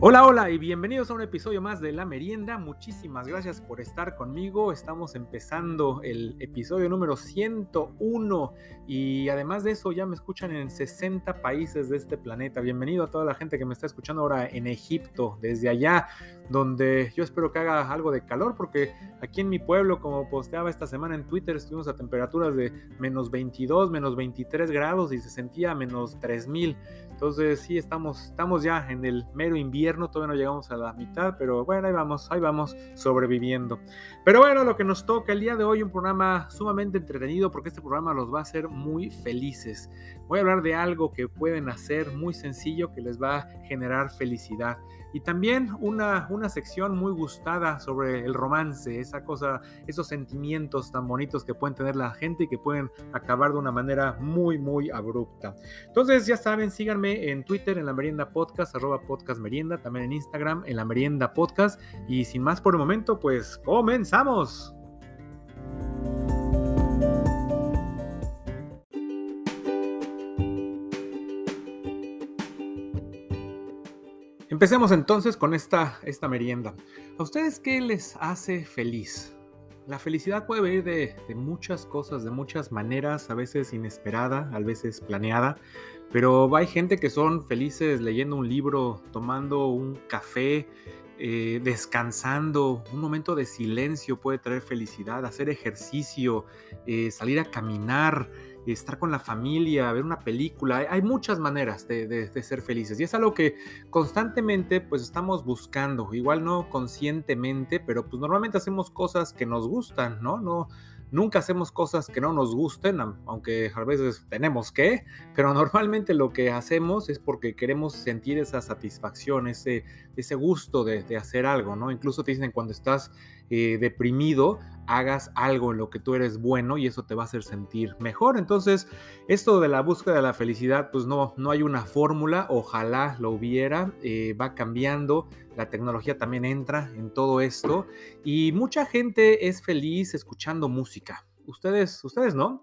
Hola, hola y bienvenidos a un episodio más de La Merienda. Muchísimas gracias por estar conmigo. Estamos empezando el episodio número 101 y además de eso ya me escuchan en 60 países de este planeta. Bienvenido a toda la gente que me está escuchando ahora en Egipto, desde allá donde yo espero que haga algo de calor porque aquí en mi pueblo, como posteaba esta semana en Twitter, estuvimos a temperaturas de menos 22, menos 23 grados y se sentía menos 3000. Entonces sí, estamos, estamos ya en el mero invierno, todavía no llegamos a la mitad, pero bueno, ahí vamos, ahí vamos sobreviviendo. Pero bueno, lo que nos toca el día de hoy, un programa sumamente entretenido porque este programa los va a hacer muy felices. Voy a hablar de algo que pueden hacer muy sencillo que les va a generar felicidad. Y también una, una sección muy gustada sobre el romance, esa cosa, esos sentimientos tan bonitos que pueden tener la gente y que pueden acabar de una manera muy, muy abrupta. Entonces, ya saben, síganme en Twitter, en la merienda podcast, arroba podcast merienda, también en Instagram, en la merienda podcast. Y sin más por el momento, pues comenzamos. Empecemos entonces con esta, esta merienda. ¿A ustedes qué les hace feliz? La felicidad puede venir de, muchas cosas, de muchas maneras, a veces inesperada, a veces planeada, pero hay gente que son felices leyendo un libro, tomando un café, eh, descansando, un momento de silencio puede traer felicidad, hacer ejercicio, eh, salir a caminar, estar con la familia, ver una película. Hay muchas maneras de, ser felices y es algo que constantemente pues estamos buscando, igual no conscientemente, pero pues normalmente hacemos cosas que nos gustan, ¿no? No, Nunca hacemos cosas que no nos gusten, aunque a veces tenemos que, pero normalmente lo que hacemos es porque queremos sentir esa satisfacción, ese, ese gusto de, hacer algo, ¿no? Incluso te dicen cuando estás eh, deprimido, hagas algo en lo que tú eres bueno y eso te va a hacer sentir mejor. Entonces, esto de la búsqueda de la felicidad, pues no, no hay una fórmula, ojalá lo hubiera, eh, va cambiando la tecnología también entra en todo esto y mucha gente es feliz escuchando música. Ustedes, ustedes no.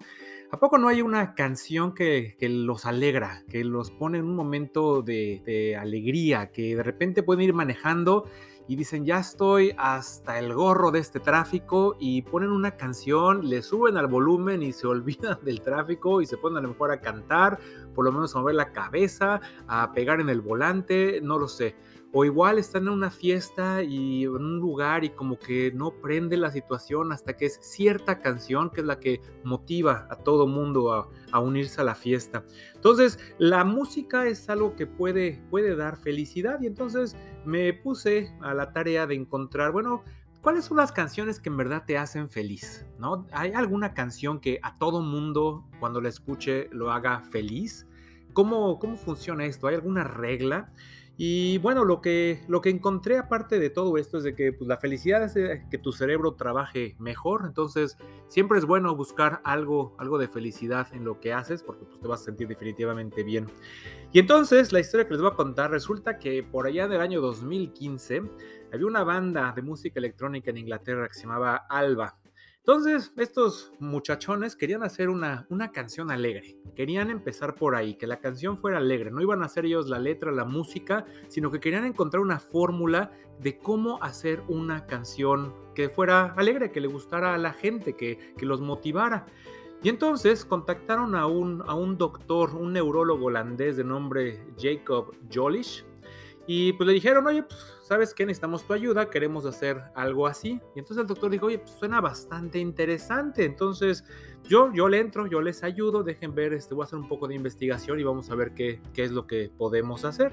¿A poco no hay una canción que, los alegra, que los pone en un momento de, de alegría, que de repente pueden ir manejando y dicen, ya estoy hasta el gorro de este tráfico y ponen una canción, le suben al volumen y se olvidan del tráfico y se ponen a lo mejor a cantar, por lo menos a mover la cabeza, a pegar en el volante, no lo sé. O igual están en una fiesta y en un lugar y como que no prende la situación hasta que es cierta canción que es la que motiva a todo mundo a, unirse a la fiesta. Entonces, la música es algo que puede, puede dar felicidad y entonces me puse a la tarea de encontrar, bueno, ¿cuáles son las canciones que en verdad te hacen feliz? ¿No? ¿Hay alguna canción que a todo mundo cuando la escuche lo haga feliz? ¿Cómo, cómo funciona esto? ¿Hay alguna regla? Y bueno, lo que, lo que encontré aparte de todo esto es de que pues, la felicidad es que tu cerebro trabaje mejor, entonces siempre es bueno buscar algo, algo de felicidad en lo que haces porque pues, te vas a sentir definitivamente bien. Y entonces la historia que les voy a contar resulta que por allá del año 2015 había una banda de música electrónica en Inglaterra que se llamaba Alba. Entonces, estos muchachones querían hacer una, una canción alegre. Querían empezar por ahí, que la canción fuera alegre. No iban a hacer ellos la letra, la música, sino que querían encontrar una fórmula de cómo hacer una canción que fuera alegre, que le gustara a la gente, que, que los motivara. Y entonces contactaron a un, a un doctor, un neurólogo holandés de nombre Jacob Jolish, y pues le dijeron, oye, pues, ¿sabes qué? Necesitamos tu ayuda, queremos hacer algo así. Y entonces el doctor dijo, oye, pues suena bastante interesante. Entonces yo, yo le entro, yo les ayudo, dejen ver, este, voy a hacer un poco de investigación y vamos a ver qué, qué es lo que podemos hacer.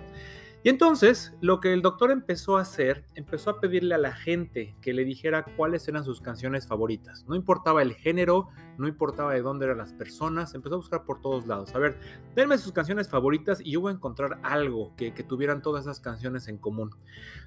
Y entonces lo que el doctor empezó a hacer, empezó a pedirle a la gente que le dijera cuáles eran sus canciones favoritas. No importaba el género, no importaba de dónde eran las personas, empezó a buscar por todos lados. A ver, denme sus canciones favoritas y yo voy a encontrar algo que, tuvieran todas esas canciones en común.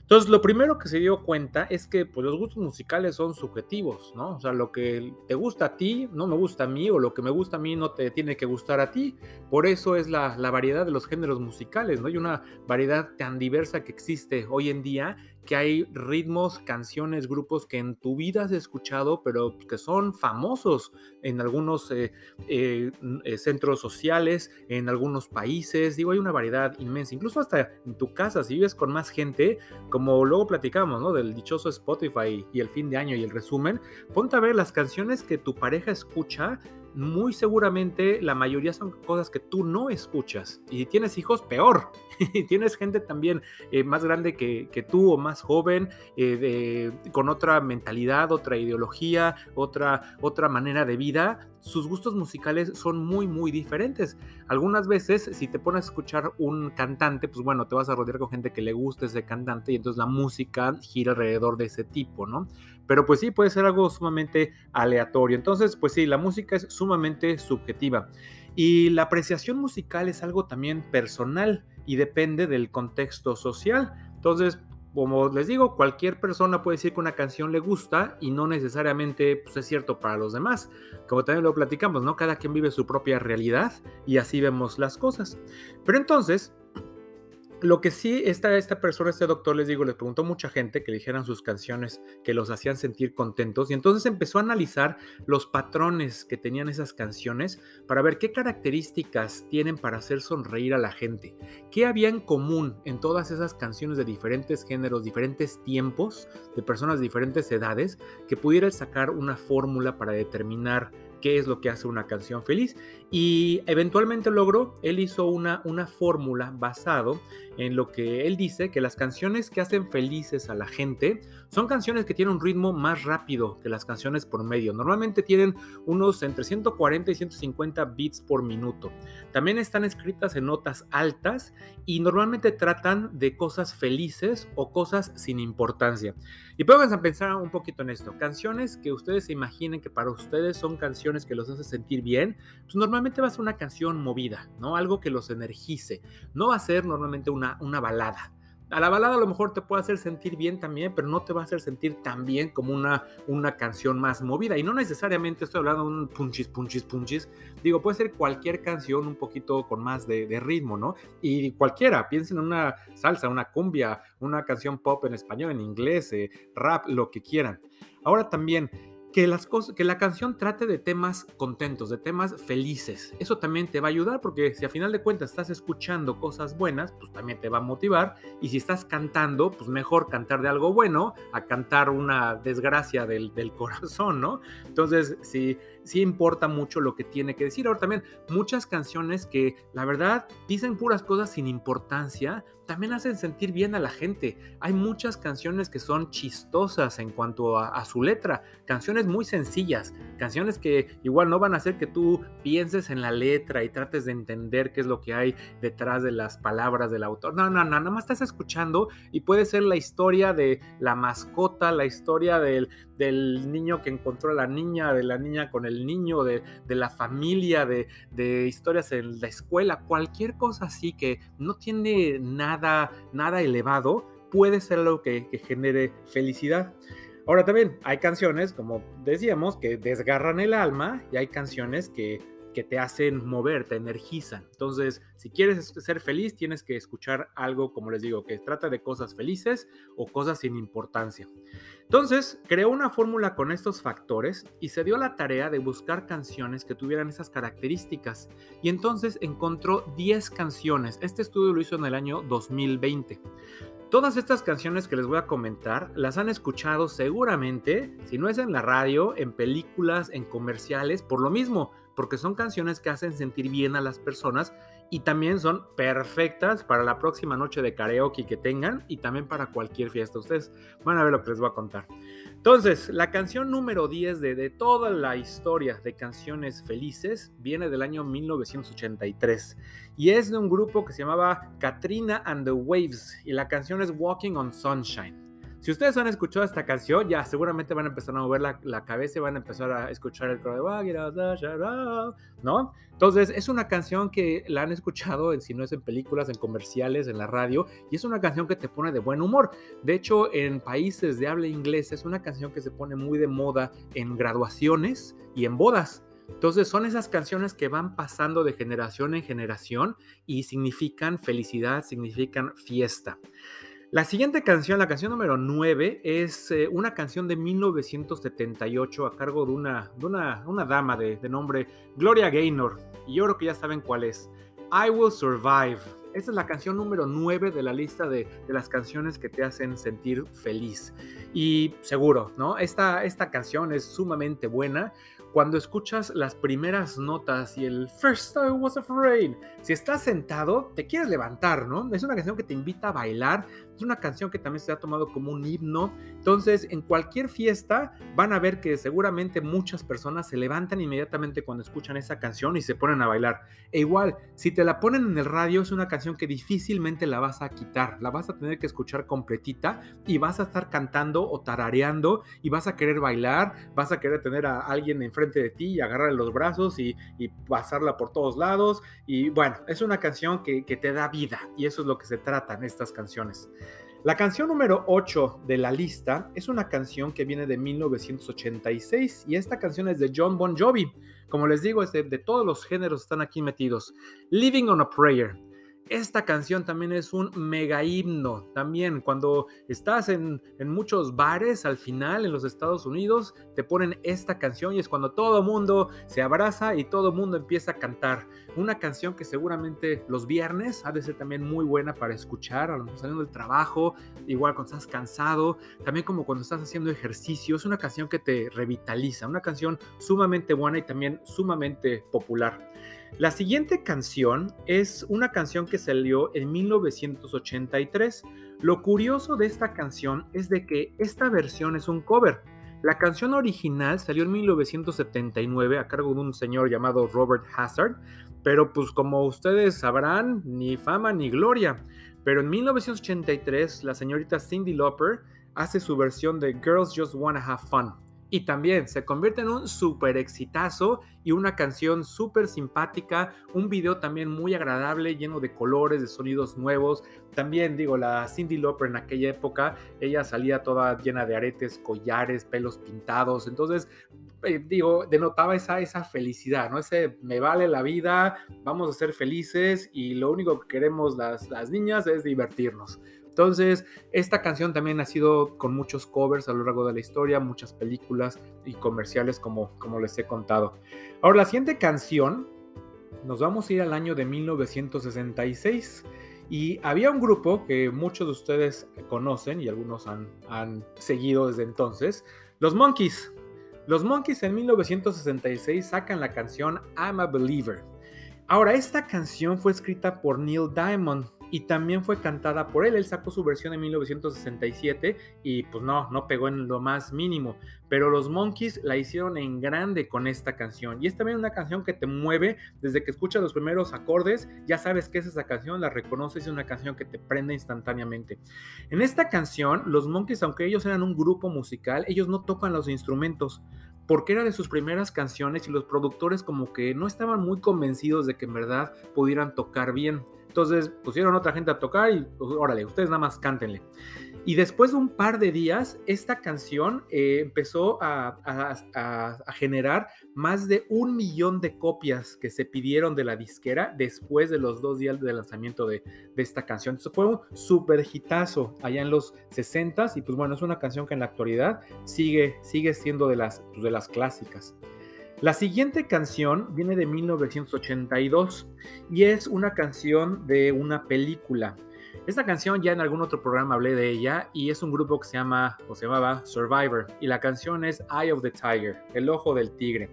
Entonces lo primero que se dio cuenta es que pues, los gustos musicales son subjetivos, ¿no? O sea, lo que te gusta a ti no me gusta a mí o lo que me gusta a mí no te tiene que gustar a ti. Por eso es la, la variedad de los géneros musicales, ¿no? Hay una variedad tan diversa que existe hoy en día que hay ritmos, canciones, grupos que en tu vida has escuchado, pero que son famosos en algunos eh, eh, eh, centros sociales, en algunos países. Digo, hay una variedad inmensa, incluso hasta en tu casa, si vives con más gente, como luego platicamos, ¿no? Del dichoso Spotify y el fin de año y el resumen, ponte a ver las canciones que tu pareja escucha muy seguramente la mayoría son cosas que tú no escuchas. Y si tienes hijos, peor. Y tienes gente también eh, más grande que, tú o más joven, eh, con otra mentalidad, otra ideología, otra, otra manera de vida. Sus gustos musicales son muy, muy diferentes. Algunas veces, si te pones a escuchar un cantante, pues bueno, te vas a rodear con gente que le guste ese cantante y entonces la música gira alrededor de ese tipo, ¿no? Pero pues sí, puede ser algo sumamente aleatorio. Entonces, pues sí, la música es sumamente subjetiva. Y la apreciación musical es algo también personal y depende del contexto social. Entonces, como les digo, cualquier persona puede decir que una canción le gusta y no necesariamente pues, es cierto para los demás. Como también lo platicamos, ¿no? Cada quien vive su propia realidad y así vemos las cosas. Pero entonces, lo que sí, esta, esta persona, este doctor, les digo, le preguntó a mucha gente que le dijeran sus canciones que los hacían sentir contentos y entonces empezó a analizar los patrones que tenían esas canciones para ver qué características tienen para hacer sonreír a la gente, qué había en común en todas esas canciones de diferentes géneros, diferentes tiempos, de personas de diferentes edades, que pudiera sacar una fórmula para determinar qué es lo que hace una canción feliz. Y eventualmente logró, él hizo una, una fórmula basado en lo que él dice, que las canciones que hacen felices a la gente son canciones que tienen un ritmo más rápido que las canciones por medio. Normalmente tienen unos entre 140 y 150 beats por minuto. También están escritas en notas altas y normalmente tratan de cosas felices o cosas sin importancia. Y a pensar un poquito en esto. Canciones que ustedes se imaginen que para ustedes son canciones que los hacen sentir bien, pues normalmente va a ser una canción movida, ¿no? Algo que los energice. No va a ser normalmente una, una balada. A la balada a lo mejor te puede hacer sentir bien también, pero no te va a hacer sentir tan bien como una, una canción más movida. Y no necesariamente estoy hablando de un punchis, punchis, punchis. Digo, puede ser cualquier canción un poquito con más de, ritmo, ¿no? Y cualquiera, piensen en una salsa, una cumbia, una canción pop en español, en inglés, eh, rap, lo que quieran. Ahora también, que, las cosas, que la canción trate de temas contentos, de temas felices. Eso también te va a ayudar porque si a final de cuentas estás escuchando cosas buenas, pues también te va a motivar. Y si estás cantando, pues mejor cantar de algo bueno a cantar una desgracia del, del corazón, ¿no? Entonces, si sí importa mucho lo que tiene que decir. Ahora también, muchas canciones que la verdad dicen puras cosas sin importancia, también hacen sentir bien a la gente. Hay muchas canciones que son chistosas en cuanto a, su letra, canciones muy sencillas, canciones que igual no van a hacer que tú pienses en la letra y trates de entender qué es lo que hay detrás de las palabras del autor. No, no, no, nada más estás escuchando y puede ser la historia de la mascota, la historia del, del niño que encontró a la niña, de la niña con el niño, de, la familia, de, historias en la escuela, cualquier cosa así que no tiene nada, nada elevado, puede ser lo que, que genere felicidad. Ahora también hay canciones, como decíamos, que desgarran el alma y hay canciones que que te hacen mover, te energizan. Entonces, si quieres ser feliz, tienes que escuchar algo, como les digo, que trata de cosas felices o cosas sin importancia. Entonces, creó una fórmula con estos factores y se dio la tarea de buscar canciones que tuvieran esas características. Y entonces encontró 10 canciones. Este estudio lo hizo en el año 2020. Todas estas canciones que les voy a comentar las han escuchado seguramente, si no es en la radio, en películas, en comerciales, por lo mismo, porque son canciones que hacen sentir bien a las personas y también son perfectas para la próxima noche de karaoke que tengan y también para cualquier fiesta. Ustedes van a ver lo que les voy a contar. Entonces, la canción número 10 de, de toda la historia de canciones felices viene del año 1983 y es de un grupo que se llamaba Katrina and the Waves y la canción es Walking on Sunshine. Si ustedes han escuchado esta canción, ya seguramente van a empezar a mover la, cabeza y van a empezar a escuchar el coro de ¿no? Entonces, es una canción que la han escuchado, en, si no es en películas, en comerciales, en la radio, y es una canción que te pone de buen humor. De hecho, en países de habla inglesa es una canción que se pone muy de moda en graduaciones y en bodas Entonces son esas canciones que van pasando de generación en generación y significan felicidad, significan fiesta. La siguiente canción, la canción número 9, es eh, una canción de 1978 a cargo de una, de una, dama de, nombre Gloria Gaynor. Y yo creo que ya saben cuál es. I Will Survive. Esta es la canción número 9 de la lista de, las canciones que te hacen sentir feliz. Y seguro, ¿no? Esta, esta canción es sumamente buena cuando escuchas las primeras notas y el First I was afraid, si estás sentado, te quieres levantar, ¿no? Es una canción que te invita a bailar, es una canción que también se ha tomado como un himno. Entonces, en cualquier fiesta van a ver que seguramente muchas personas se levantan inmediatamente cuando escuchan esa canción y se ponen a bailar. E igual, si te la ponen en el radio, es una canción que difícilmente la vas a quitar, la vas a tener que escuchar completita y vas a estar cantando o tarareando y vas a querer bailar, vas a querer tener a alguien enfrente de ti y agarrarle los brazos y, pasarla por todos lados. Y bueno, es una canción que, que te da vida y eso es lo que se trata en estas canciones. La canción número 8 de la lista es una canción que viene de 1986 y esta canción es de John Bon Jovi. Como les digo, es de, de todos los géneros están aquí metidos. Living on a Prayer. Esta canción también es un mega himno. También cuando estás en, muchos bares al final en los Estados Unidos, te ponen esta canción y es cuando todo mundo se abraza y todo mundo empieza a cantar. Una canción que seguramente los viernes ha de ser también muy buena para escuchar, a lo mejor saliendo del trabajo, igual cuando estás cansado, también como cuando estás haciendo ejercicio. Es una canción que te revitaliza, una canción sumamente buena y también sumamente popular. La siguiente canción es una canción que salió en 1983. Lo curioso de esta canción es de que esta versión es un cover. La canción original salió en 1979 a cargo de un señor llamado Robert Hazard, pero pues como ustedes sabrán, ni fama ni gloria. Pero en 1983 la señorita Cindy Lauper hace su versión de Girls Just Wanna Have Fun. Y también se convierte en un súper exitazo y una canción súper simpática, un video también muy agradable, lleno de colores, de sonidos nuevos. También digo, la Cindy Lauper en aquella época, ella salía toda llena de aretes, collares, pelos pintados. Entonces, eh, digo, denotaba esa, esa felicidad, ¿no? Ese me vale la vida, vamos a ser felices y lo único que queremos las, las niñas es divertirnos. Entonces, esta canción también ha sido con muchos covers a lo largo de la historia, muchas películas y comerciales como, les he contado. Ahora, la siguiente canción, nos vamos a ir al año de 1966. Y había un grupo que muchos de ustedes conocen y algunos han, han seguido desde entonces, los Monkeys. Los Monkeys en 1966 sacan la canción I'm a Believer. Ahora, esta canción fue escrita por Neil Diamond, y también fue cantada por él. Él sacó su versión en 1967 y pues no, no pegó en lo más mínimo. Pero los Monkeys la hicieron en grande con esta canción. Y es también una canción que te mueve desde que escuchas los primeros acordes. Ya sabes que es esa canción, la reconoces, es una canción que te prende instantáneamente. En esta canción, los Monkeys, aunque ellos eran un grupo musical, ellos no tocan los instrumentos porque era de sus primeras canciones y los productores como que no estaban muy convencidos de que en verdad pudieran tocar bien. Entonces pusieron otra gente a tocar y órale, ustedes nada más cántenle. Y después de un par de días, esta canción eh, empezó a, generar más de un millón de copias que se pidieron de la disquera después de los dos días de lanzamiento de, esta canción. Eso fue un super hitazo allá en los 60s y pues bueno, es una canción que en la actualidad sigue, sigue siendo de las, pues, de las clásicas. La siguiente canción viene de 1982 y es una canción de una película. Esta canción ya en algún otro programa hablé de ella y es un grupo que se llama o se llamaba Survivor y la canción es Eye of the Tiger, el ojo del tigre.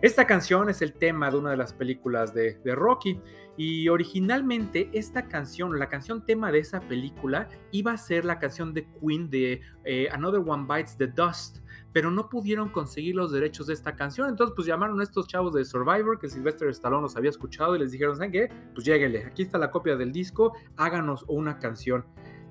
Esta canción es el tema de una de las películas de, Rocky y originalmente esta canción, la canción tema de esa película iba a ser la canción de Queen de eh, Another One Bites the Dust pero no pudieron conseguir los derechos de esta canción. Entonces, pues llamaron a estos chavos de Survivor, que Sylvester Stallone los había escuchado, y les dijeron, ¿saben qué? Pues lléguenle, aquí está la copia del disco, háganos una canción.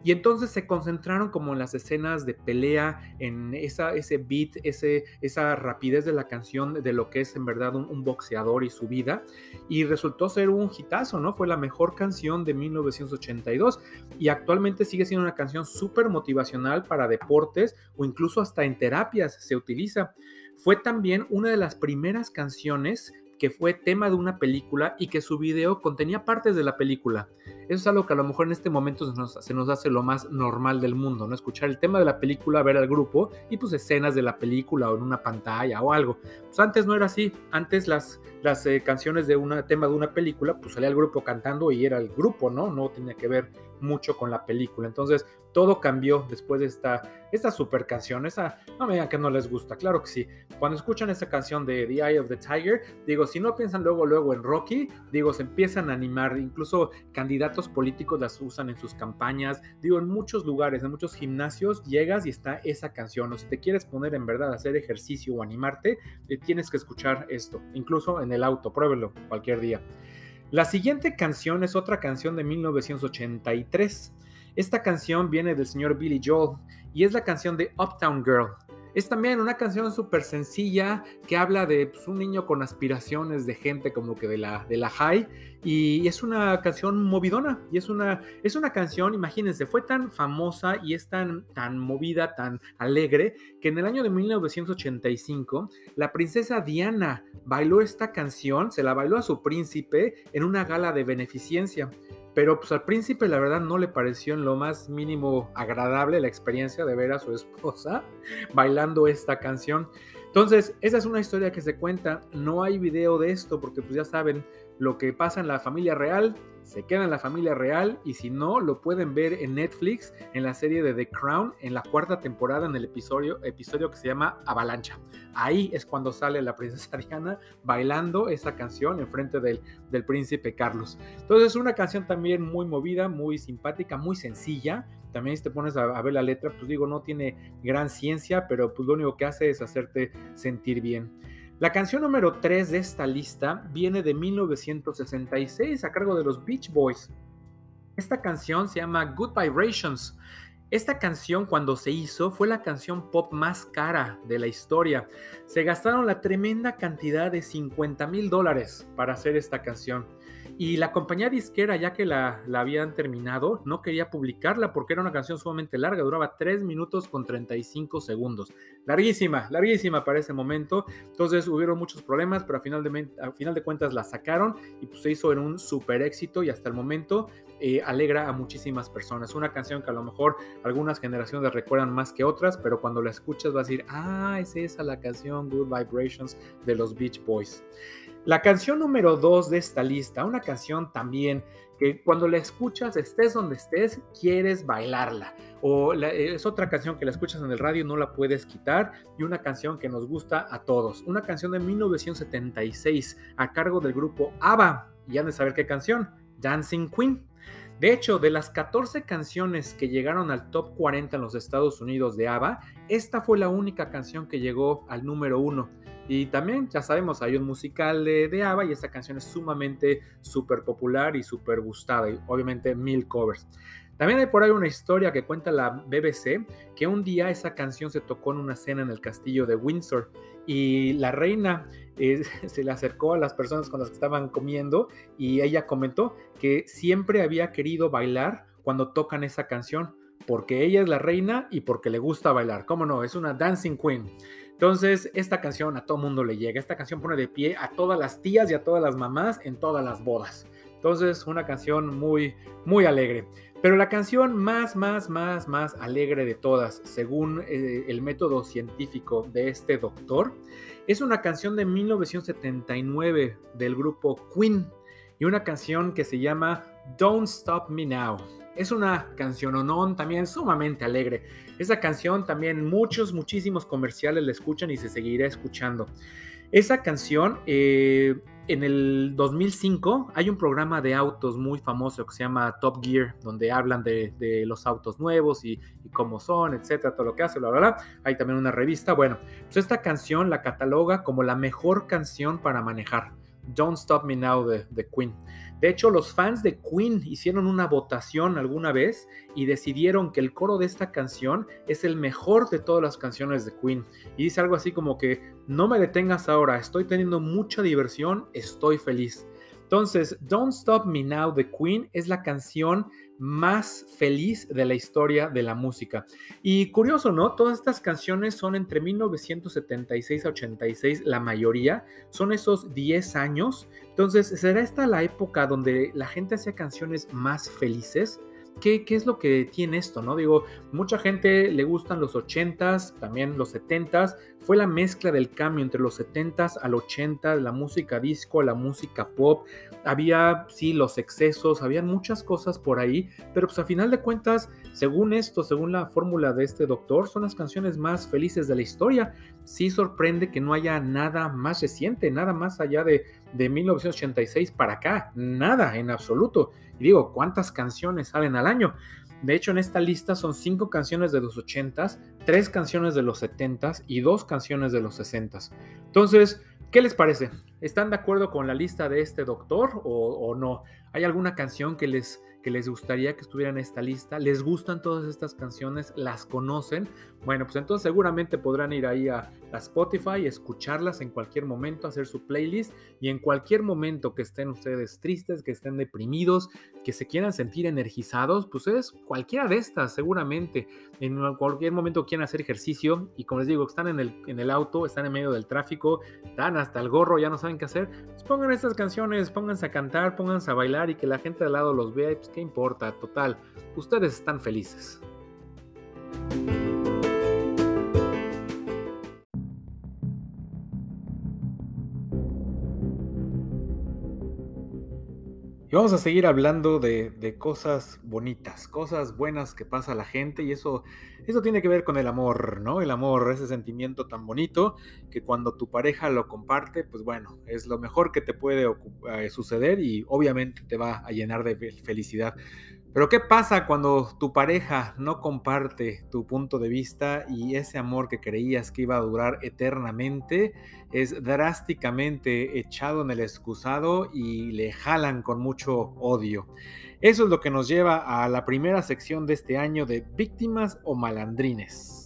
Y entonces se concentraron como en las escenas de pelea, en esa, ese beat, ese, esa rapidez de la canción, de lo que es en verdad un, boxeador y su vida. Y resultó ser un hitazo, ¿no? Fue la mejor canción de 1982 y actualmente sigue siendo una canción súper motivacional para deportes o incluso hasta en terapias se utiliza. fue también una de las primeras canciones que fue tema de una película y que su video contenía partes de la película. Eso es algo que a lo mejor en este momento se nos, hace lo más normal del mundo, ¿no? Escuchar el tema de la película, ver al grupo y pues escenas de la película o en una pantalla o algo. Pues antes no era así, antes las, las eh, canciones de un tema de una película, pues salía el grupo cantando y era el grupo, ¿no? No tenía que ver mucho con la película. Entonces, todo cambió después de esta, esta super canción. Esa, no me digan que no les gusta, claro que sí. Cuando escuchan esta canción de The Eye of the Tiger, digo, si no piensan luego, luego en Rocky, digo, se empiezan a animar. Incluso candidatos políticos las usan en sus campañas. Digo, en muchos lugares, en muchos gimnasios, llegas y está esa canción. O si te quieres poner en verdad a hacer ejercicio o animarte, eh, tienes que escuchar esto. Incluso en el auto, pruébelo cualquier día. La siguiente canción es otra canción de 1983. Esta canción viene del señor Billy Joel y es la canción de Uptown Girl. Es también una canción súper sencilla que habla de pues, un niño con aspiraciones de gente como que de la, de la high y es una canción movidona y es una, es una canción, imagínense, fue tan famosa y es tan, tan movida, tan alegre que en el año de 1985 la princesa Diana bailó esta canción, se la bailó a su príncipe en una gala de beneficencia. Pero pues al príncipe la verdad no le pareció en lo más mínimo agradable la experiencia de ver a su esposa bailando esta canción. Entonces, esa es una historia que se cuenta. No hay video de esto porque pues ya saben, lo que pasa en la familia real se queda en la familia real y si no, lo pueden ver en Netflix en la serie de The Crown en la cuarta temporada en el episodio, episodio que se llama Avalancha. Ahí es cuando sale la princesa Diana bailando esa canción en frente del, del príncipe Carlos. Entonces es una canción también muy movida, muy simpática, muy sencilla. También si te pones a, a ver la letra, pues digo, no tiene gran ciencia, pero pues lo único que hace es hacerte sentir bien. La canción número 3 de esta lista viene de 1966 a cargo de los Beach Boys. Esta canción se llama Good Vibrations. Esta canción cuando se hizo fue la canción pop más cara de la historia. Se gastaron la tremenda cantidad de 50 mil dólares para hacer esta canción. Y la compañía disquera, ya que la, la, habían terminado, no quería publicarla porque era una canción sumamente larga, duraba 3 minutos con 35 segundos. Larguísima, larguísima para ese momento. Entonces hubieron muchos problemas, pero a final de, final de cuentas la sacaron y pues se hizo en un super éxito y hasta el momento eh, alegra a muchísimas personas. Una canción que a lo mejor algunas generaciones recuerdan más que otras, pero cuando la escuchas vas a decir, ah, es esa la canción Good Vibrations de los Beach Boys. La canción número 2 de esta lista, una canción también que cuando la escuchas, estés donde estés, quieres bailarla. O es otra canción que la escuchas en el radio no la puedes quitar. Y una canción que nos gusta a todos. Una canción de 1976 a cargo del grupo ABBA. Y han de saber qué canción. Dancing Queen. De hecho, de las 14 canciones que llegaron al top 40 en los Estados Unidos de ABBA, esta fue la única canción que llegó al número 1. Y también, ya sabemos, hay un musical de, de ABBA y esta canción es sumamente súper popular y súper gustada. Y obviamente mil covers. También hay por ahí una historia que cuenta la BBC que un día esa canción se tocó en una cena en el castillo de Windsor y la reina eh, se le acercó a las personas con las que estaban comiendo y ella comentó que siempre había querido bailar cuando tocan esa canción porque ella es la reina y porque le gusta bailar. ¿Cómo no? Es una dancing queen. Entonces, esta canción a todo mundo le llega. Esta canción pone de pie a todas las tías y a todas las mamás en todas las bodas. Entonces, una canción muy, muy alegre. Pero la canción más, más, más, más alegre de todas, según eh, el método científico de este doctor, es una canción de 1979 del grupo Queen y una canción que se llama Don't Stop Me Now. Es una canción non también sumamente alegre. Esa canción también muchos, muchísimos comerciales la escuchan y se seguirá escuchando. Esa canción, eh, en el 2005, hay un programa de autos muy famoso que se llama Top Gear, donde hablan de, los autos nuevos y, cómo son, etcétera, todo lo que hace, bla, bla. Hay también una revista. Bueno, pues esta canción la cataloga como la mejor canción para manejar. Don't Stop Me Now de, de Queen. De hecho, los fans de Queen hicieron una votación alguna vez y decidieron que el coro de esta canción es el mejor de todas las canciones de Queen. Y dice algo así como que, no me detengas ahora, estoy teniendo mucha diversión, estoy feliz. Entonces, Don't Stop Me Now de Queen es la canción más feliz de la historia de la música. Y curioso, ¿no? Todas estas canciones son entre 1976 a 86, la mayoría, son esos 10 años. Entonces, ¿será esta la época donde la gente hacía canciones más felices? ¿Qué, es lo que tiene esto? ¿no? Digo, mucha gente le gustan los 80s, también los 70s. Fue la mezcla del cambio entre los 70s al 80, la música disco, la música pop. Había, sí, los excesos, había muchas cosas por ahí, pero pues a final de cuentas, según esto, según la fórmula de este doctor, son las canciones más felices de la historia. Sí sorprende que no haya nada más reciente, nada más allá de, de 1986 para acá, nada en absoluto. Y digo, ¿cuántas canciones salen al año? De hecho, en esta lista son cinco canciones de los 80s, tres canciones de los 70s y dos canciones de los 60s. Entonces, ¿qué les parece? ¿Están de acuerdo con la lista de este doctor o, o no? ¿Hay alguna canción que les que les gustaría que estuvieran en esta lista. ¿Les gustan todas estas canciones? ¿Las conocen? Bueno, pues entonces seguramente podrán ir ahí a, Spotify, escucharlas en cualquier momento, hacer su playlist y en cualquier momento que estén ustedes tristes, que estén deprimidos, que se quieran sentir energizados, pues es cualquiera de estas seguramente. En cualquier momento quieran hacer ejercicio y como les digo, están en el, en el auto, están en medio del tráfico, están hasta el gorro, ya no saben qué hacer, pues pongan estas canciones, pónganse a cantar, pónganse a bailar y que la gente al lado los vea y pues ¿qué importa? Total, ustedes están felices. Y vamos a seguir hablando de, cosas bonitas, cosas buenas que pasa a la gente y eso, eso tiene que ver con el amor, ¿no? El amor, ese sentimiento tan bonito que cuando tu pareja lo comparte, pues bueno, es lo mejor que te puede eh, suceder y obviamente te va a llenar de felicidad. Pero ¿qué pasa cuando tu pareja no comparte tu punto de vista y ese amor que creías que iba a durar eternamente es drásticamente echado en el excusado y le jalan con mucho odio? Eso es lo que nos lleva a la primera sección de este año de víctimas o malandrines.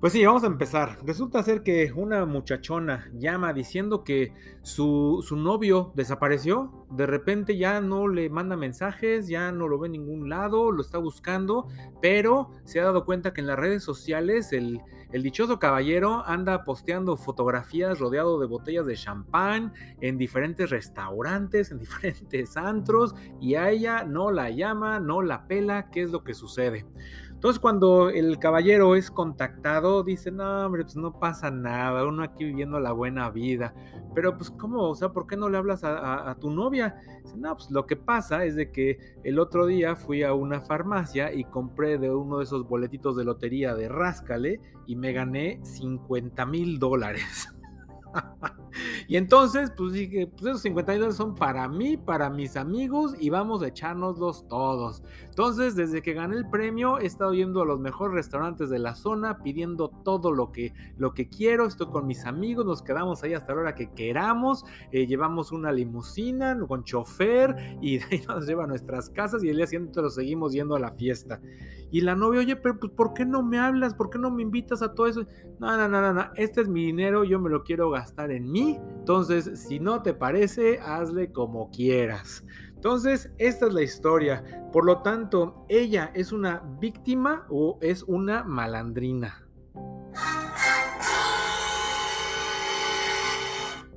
Pues sí, vamos a empezar. Resulta ser que una muchachona llama diciendo que su, novio desapareció. De repente ya no le manda mensajes, ya no lo ve en ningún lado, lo está buscando, pero se ha dado cuenta que en las redes sociales el, el dichoso caballero anda posteando fotografías rodeado de botellas de champán en diferentes restaurantes, en diferentes antros, y a ella no la llama, no la pela. ¿Qué es lo que sucede? Entonces cuando el caballero es contactado, dice, no, hombre, pues no pasa nada, uno aquí viviendo la buena vida. Pero pues, ¿cómo? O sea, ¿por qué no le hablas a, tu novia? Dice, no, pues lo que pasa es de que el otro día fui a una farmacia y compré de uno de esos boletitos de lotería de Ráscale y me gané 50 mil dólares. y entonces, pues dije, pues esos 50 dólares son para mí, para mis amigos y vamos a echárnoslos todos. Entonces, desde que gané el premio, he estado yendo a los mejores restaurantes de la zona, pidiendo todo lo que, lo que quiero. Estoy con mis amigos, nos quedamos ahí hasta la hora que queramos. Eh, llevamos una limusina con chofer y de ahí nos lleva a nuestras casas y el día siguiente lo seguimos yendo a la fiesta. Y la novia, oye, pero pues, ¿por qué no me hablas? ¿Por qué no me invitas a todo eso? No, no, no, no, no. Este es mi dinero, yo me lo quiero gastar en mí. Entonces, si no te parece, hazle como quieras. Entonces, esta es la historia. Por lo tanto, ¿ella es una víctima o es una malandrina?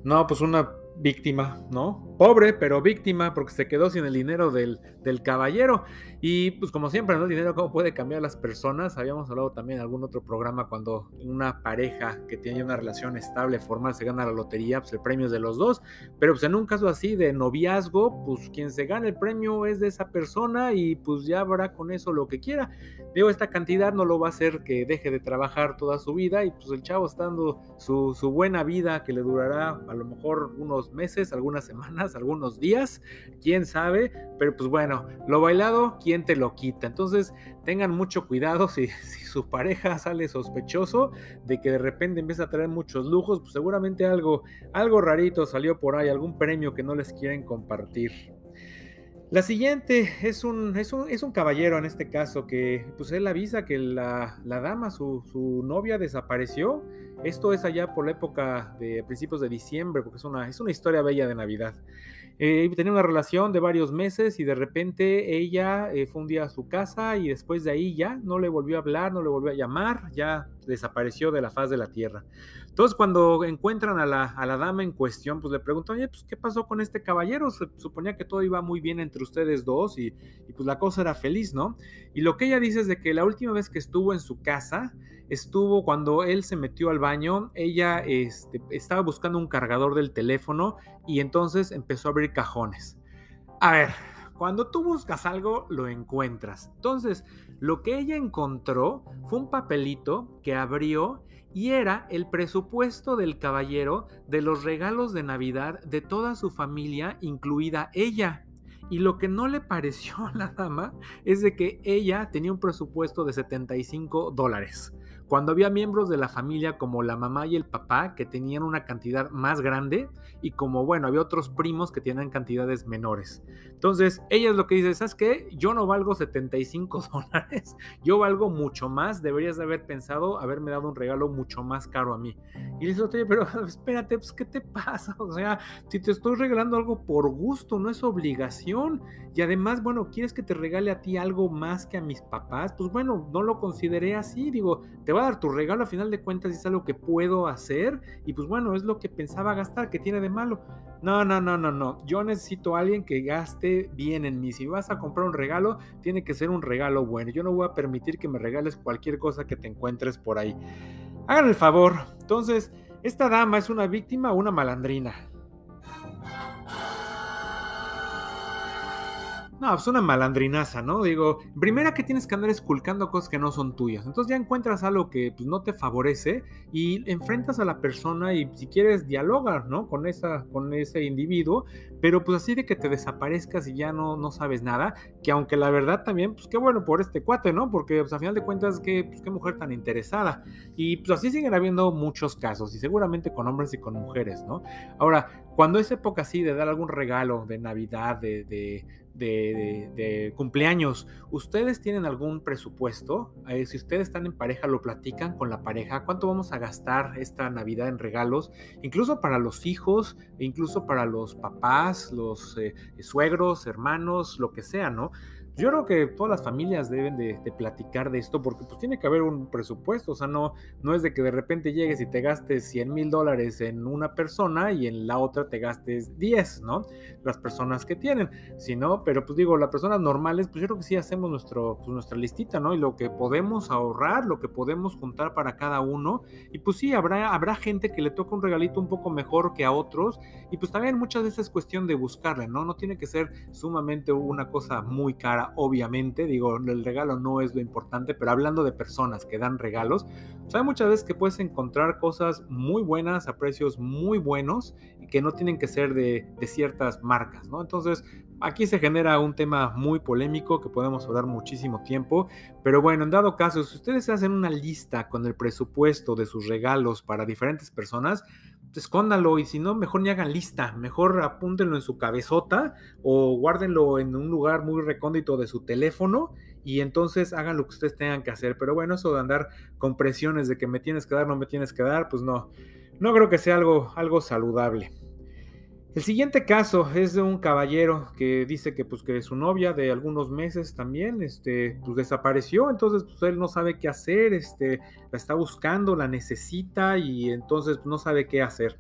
No, pues una víctima, ¿no? Pobre, pero víctima porque se quedó sin el dinero del, del caballero. Y pues como siempre, ¿no? El dinero cómo puede cambiar las personas. Habíamos hablado también en algún otro programa cuando una pareja que tiene una relación estable, formal, se gana la lotería, pues el premio es de los dos. Pero pues en un caso así de noviazgo, pues quien se gana el premio es de esa persona y pues ya habrá con eso lo que quiera. Digo, esta cantidad no lo va a hacer que deje de trabajar toda su vida y pues el chavo está dando su, su buena vida que le durará a lo mejor unos meses, algunas semanas, algunos días, quién sabe. Pero pues bueno, lo bailado, ¿quién te lo quita. Entonces tengan mucho cuidado si, si, su pareja sale sospechoso de que de repente empieza a traer muchos lujos, pues seguramente algo, algo rarito salió por ahí, algún premio que no les quieren compartir. La siguiente es un, es un, caballero en este caso que pues él avisa que la, dama, su, su, novia desapareció. Esto es allá por la época de principios de diciembre, porque es una, es una historia bella de Navidad. Eh, tenía una relación de varios meses y de repente ella eh, fue un día a su casa y después de ahí ya no le volvió a hablar, no le volvió a llamar, ya desapareció de la faz de la tierra. Entonces, cuando encuentran a la, a la dama en cuestión, pues le preguntan, oye, pues, ¿qué pasó con este caballero? Se suponía que todo iba muy bien entre ustedes dos y, y, pues la cosa era feliz, ¿no? Y lo que ella dice es de que la última vez que estuvo en su casa, estuvo cuando él se metió al baño, ella este, estaba buscando un cargador del teléfono y entonces empezó a abrir cajones. A ver, cuando tú buscas algo, lo encuentras. Entonces, lo que ella encontró fue un papelito que abrió y era el presupuesto del caballero de los regalos de Navidad de toda su familia, incluida ella. Y lo que no le pareció a la dama es de que ella tenía un presupuesto de 75 dólares cuando había miembros de la familia como la mamá y el papá que tenían una cantidad más grande y como bueno, había otros primos que tienen cantidades menores. Entonces, ella es lo que dice, ¿sabes qué? Yo no valgo 75 dólares, yo valgo mucho más, deberías de haber pensado haberme dado un regalo mucho más caro a mí. Y le dice, oye, pero espérate, pues, ¿qué te pasa? O sea, si te estoy regalando algo por gusto, no es obligación. Y además, bueno, ¿quieres que te regale a ti algo más que a mis papás? Pues bueno, no lo consideré así, digo, te va a dar tu regalo a final de cuentas es algo que puedo hacer y pues bueno, es lo que pensaba gastar, que tiene de malo. No, no, no, no, no. Yo necesito a alguien que gaste bien en mí. Si vas a comprar un regalo, tiene que ser un regalo bueno. Yo no voy a permitir que me regales cualquier cosa que te encuentres por ahí. Hagan el favor. Entonces, ¿esta dama es una víctima o una malandrina? No, es pues, una malandrinaza, ¿no? Digo, primera que tienes que andar esculcando cosas que no son tuyas. Entonces ya encuentras algo que pues, no te favorece y enfrentas a la persona y si quieres dialogar, ¿no? Con, esa, con ese individuo, pero pues así de que te desaparezcas y ya no, no sabes nada, que aunque la verdad también, pues qué bueno por este cuate, ¿no? Porque pues a final de cuentas, qué, pues, qué mujer tan interesada. Y pues así siguen habiendo muchos casos y seguramente con hombres y con mujeres, ¿no? Ahora, cuando es época así de dar algún regalo de Navidad, de, de de, cumpleaños, ¿ustedes tienen algún presupuesto? Eh, si ustedes están en pareja, lo platican con la pareja. ¿Cuánto vamos a gastar esta Navidad en regalos? Incluso para los hijos, incluso para los papás, los eh, suegros, hermanos, lo que sea, ¿no? Yo creo que todas las familias deben de, platicar de esto porque pues tiene que haber un presupuesto, o sea, no, no es de que de repente llegues y te gastes 100 mil dólares en una persona y en la otra te gastes 10, ¿no? Las personas que tienen, si no, pero pues digo, las personas normales, pues yo creo que sí hacemos nuestro, pues, nuestra listita, ¿no? Y lo que podemos ahorrar, lo que podemos juntar para cada uno, y pues sí, habrá, habrá gente que le toca un regalito un poco mejor que a otros, y pues también muchas veces es cuestión de buscarle, ¿no? No tiene que ser sumamente una cosa muy cara obviamente, digo, el regalo no es lo importante, pero hablando de personas que dan regalos, hay muchas veces que puedes encontrar cosas muy buenas a precios muy buenos y que no tienen que ser de, de ciertas marcas, ¿no? Entonces, aquí se genera un tema muy polémico que podemos hablar muchísimo tiempo, pero bueno, en dado caso, si ustedes hacen una lista con el presupuesto de sus regalos para diferentes personas, escóndalo y si no, mejor ni hagan lista, mejor apúntenlo en su cabezota o guárdenlo en un lugar muy recóndito de su teléfono y entonces hagan lo que ustedes tengan que hacer. Pero bueno, eso de andar con presiones de que me tienes que dar, no me tienes que dar, pues no, no creo que sea algo, algo saludable. El siguiente caso es de un caballero que dice que pues que su novia de algunos meses también este pues desapareció, entonces pues él no sabe qué hacer, este la está buscando, la necesita y entonces no sabe qué hacer.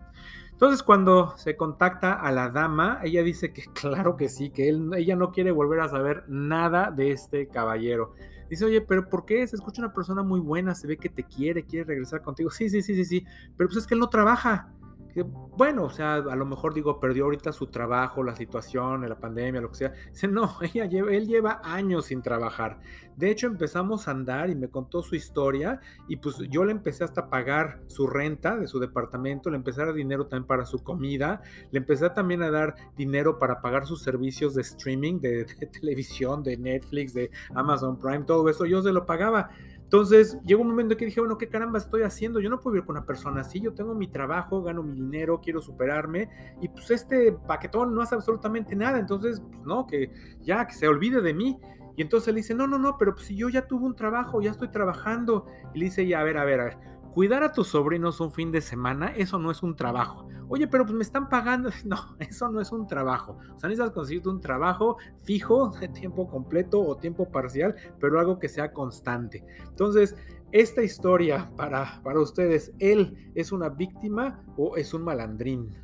Entonces cuando se contacta a la dama, ella dice que claro que sí, que él, ella no quiere volver a saber nada de este caballero. Dice, oye, pero ¿por qué? Se escucha una persona muy buena, se ve que te quiere, quiere regresar contigo. Sí, sí, sí, sí, sí, pero pues es que él no trabaja bueno, o sea, a lo mejor digo, perdió ahorita su trabajo, la situación, la pandemia, lo que sea. Dice, no, ella él lleva años sin trabajar. De hecho, empezamos a andar y me contó su historia y pues yo le empecé hasta a pagar su renta de su departamento, le empecé a dar dinero también para su comida, le empecé también a dar dinero para pagar sus servicios de streaming, de televisión, de Netflix, de Amazon Prime, todo eso, yo se lo pagaba. Entonces llegó un momento que dije, bueno, ¿qué caramba estoy haciendo? Yo no puedo vivir con una persona así, yo tengo mi trabajo, gano mi dinero, quiero superarme y pues este paquetón no hace absolutamente nada, entonces, pues no, que ya, que se olvide de mí. Y entonces le dice, no, no, no, pero pues si yo ya tuve un trabajo, ya estoy trabajando. Y le dice, ya, a ver, a ver, a ver, cuidar a tus sobrinos un fin de semana, eso no es un trabajo. Oye, pero pues me están pagando. No, eso no es un trabajo. O sea, necesitas conseguirte un trabajo fijo, de tiempo completo o tiempo parcial, pero algo que sea constante. Entonces, esta historia para, para ustedes, ¿él es una víctima o es un malandrín?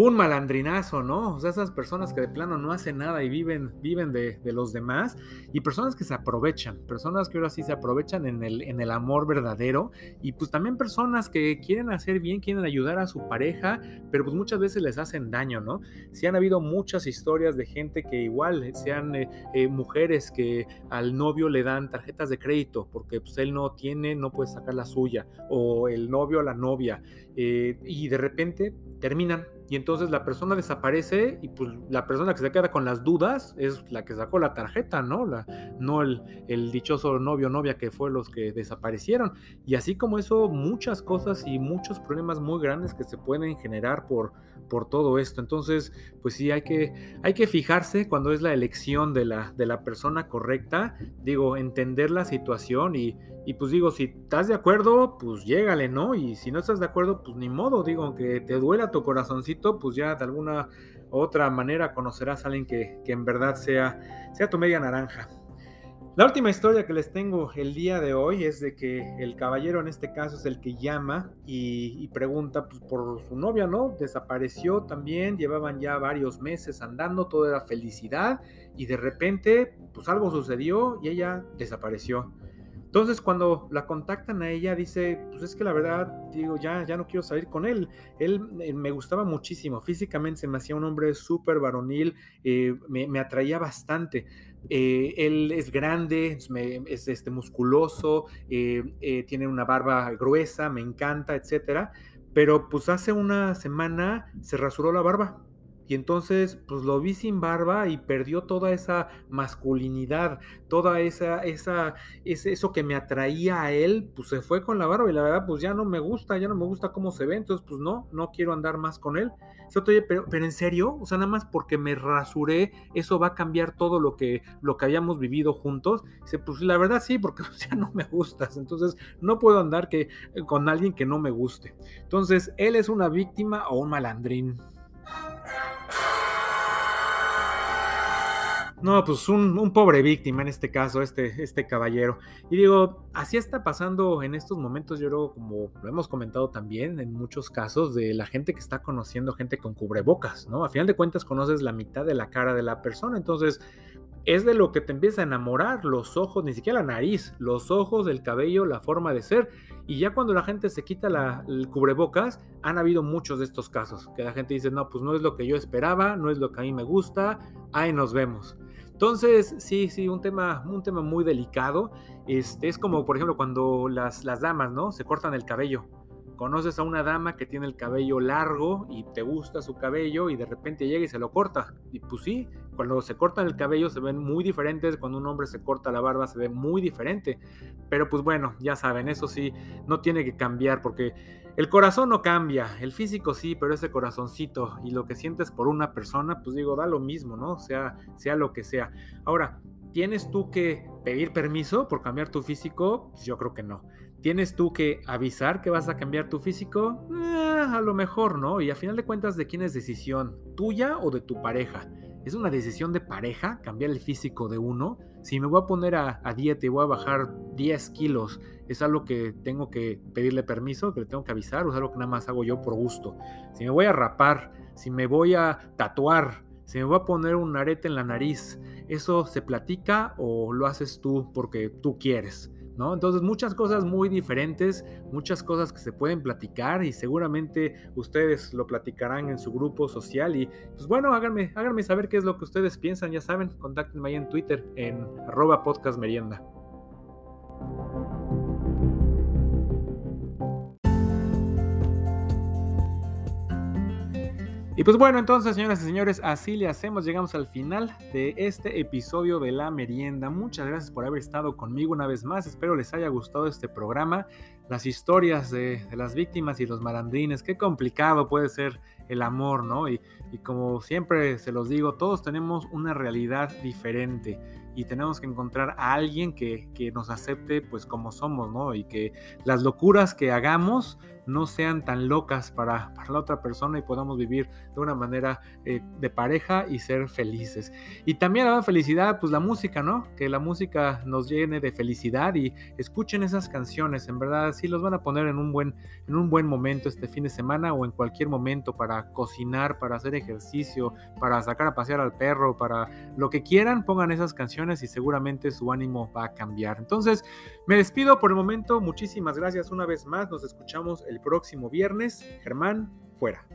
Un malandrinazo, ¿no? O sea, esas personas que de plano no hacen nada y viven, viven de, los demás, y personas que se aprovechan, personas que ahora sí se aprovechan en el, en el amor verdadero, y pues también personas que quieren hacer bien, quieren ayudar a su pareja, pero pues muchas veces les hacen daño, ¿no? Sí han habido muchas historias de gente que igual sean eh, eh, mujeres que al novio le dan tarjetas de crédito porque pues él no tiene, no puede sacar la suya, o el novio a la novia, eh, y de repente terminan y entonces la persona desaparece y pues la persona que se queda con las dudas es la que sacó la tarjeta, ¿no? La, no el, el dichoso novio o novia que fue los que desaparecieron. Y así como eso, muchas cosas y muchos problemas muy grandes que se pueden generar por, por todo esto. Entonces, pues sí, hay que, hay que fijarse cuando es la elección de la, de la persona correcta, digo, entender la situación y, y pues digo, si estás de acuerdo, pues llégale, ¿no? Y si no estás de acuerdo, pues ni modo, digo, aunque te duela tu corazoncito pues ya de alguna otra manera conocerás a alguien que, en verdad sea, sea tu media naranja. La última historia que les tengo el día de hoy es de que el caballero en este caso es el que llama y, pregunta pues, por su novia, ¿no? Desapareció también, llevaban ya varios meses andando, todo era felicidad y de repente pues algo sucedió y ella desapareció. Entonces cuando la contactan a ella dice, pues es que la verdad, digo, ya, ya no quiero salir con él. Él eh, me gustaba muchísimo, físicamente se me hacía un hombre súper varonil, eh, me, atraía bastante. Eh, él es grande, es, este, musculoso, tiene una barba gruesa, me encanta, etcétera. Pero pues hace una semana se rasuró la barba y entonces, pues lo vi sin barba y perdió toda esa masculinidad, toda esa, esa, ese, eso que me atraía a él, pues se fue con la barba y la verdad, pues ya no me gusta, ya no me gusta cómo se ve, entonces, pues no, no quiero andar más con él. pero, pero en serio, o sea, nada más porque me rasuré, eso va a cambiar todo lo que, lo que habíamos vivido juntos. Dice, pues la verdad sí, porque ya no me gustas, entonces no puedo andar que, con alguien que no me guste. Entonces, él es una víctima o un malandrín. No, pues un, pobre víctima en este caso, este, este caballero. Y digo, así está pasando en estos momentos, yo creo, como lo hemos comentado también en muchos casos, de la gente que está conociendo gente con cubrebocas, ¿no? A final de cuentas conoces la mitad de la cara de la persona, entonces es de lo que te empieza a enamorar, los ojos, ni siquiera la nariz, los ojos, el cabello, la forma de ser. Y ya cuando la gente se quita la, el cubrebocas, han habido muchos de estos casos, que la gente dice, no, pues no es lo que yo esperaba, no es lo que a mí me gusta, ahí nos vemos. Entonces, sí, sí, un tema, un tema muy delicado. Este, es como, por ejemplo, cuando las, las damas, ¿no? Se cortan el cabello. Conoces a una dama que tiene el cabello largo y te gusta su cabello y de repente llega y se lo corta. Y pues sí, cuando se cortan el cabello se ven muy diferentes, cuando un hombre se corta la barba se ve muy diferente. Pero pues bueno, ya saben, eso sí, no tiene que cambiar porque el corazón no cambia, el físico sí, pero ese corazoncito y lo que sientes por una persona, pues digo, da lo mismo, ¿no? Sea, sea lo que sea. Ahora, ¿tienes tú que pedir permiso por cambiar tu físico? Pues yo creo que no. ¿Tienes tú que avisar que vas a cambiar tu físico? Eh, a lo mejor, ¿no? Y a final de cuentas, ¿de quién es decisión? ¿Tuya o de tu pareja? ¿Es una decisión de pareja cambiar el físico de uno? Si me voy a poner a, dieta y voy a bajar 10 kilos, ¿es algo que tengo que pedirle permiso, que le tengo que avisar o es algo que nada más hago yo por gusto? Si me voy a rapar, si me voy a tatuar, si me voy a poner un arete en la nariz, ¿eso se platica o lo haces tú porque tú quieres? Entonces muchas cosas muy diferentes, muchas cosas que se pueden platicar y seguramente ustedes lo platicarán en su grupo social y pues bueno, háganme, háganme saber qué es lo que ustedes piensan, ya saben, contáctenme ahí en Twitter en arroba podcastmerienda. Y pues bueno, entonces, señoras y señores, así le hacemos. Llegamos al final de este episodio de La Merienda. Muchas gracias por haber estado conmigo una vez más. Espero les haya gustado este programa. Las historias de, las víctimas y los malandrines. Qué complicado puede ser el amor, ¿no? Y, y como siempre se los digo, todos tenemos una realidad diferente y tenemos que encontrar a alguien que, que, nos acepte pues como somos, ¿no? Y que las locuras que hagamos no sean tan locas para, la otra persona y podamos vivir de una manera eh, de pareja y ser felices. Y también la felicidad, pues la música, ¿no? Que la música nos llene de felicidad y escuchen esas canciones, en verdad sí los van a poner en un buen, en un buen momento este fin de semana o en cualquier momento para cocinar, para hacer ejercicio, para sacar a pasear al perro, para lo que quieran, pongan esas canciones y seguramente su ánimo va a cambiar. Entonces, me despido por el momento, muchísimas gracias una vez más, nos escuchamos próximo viernes. Germán, fuera.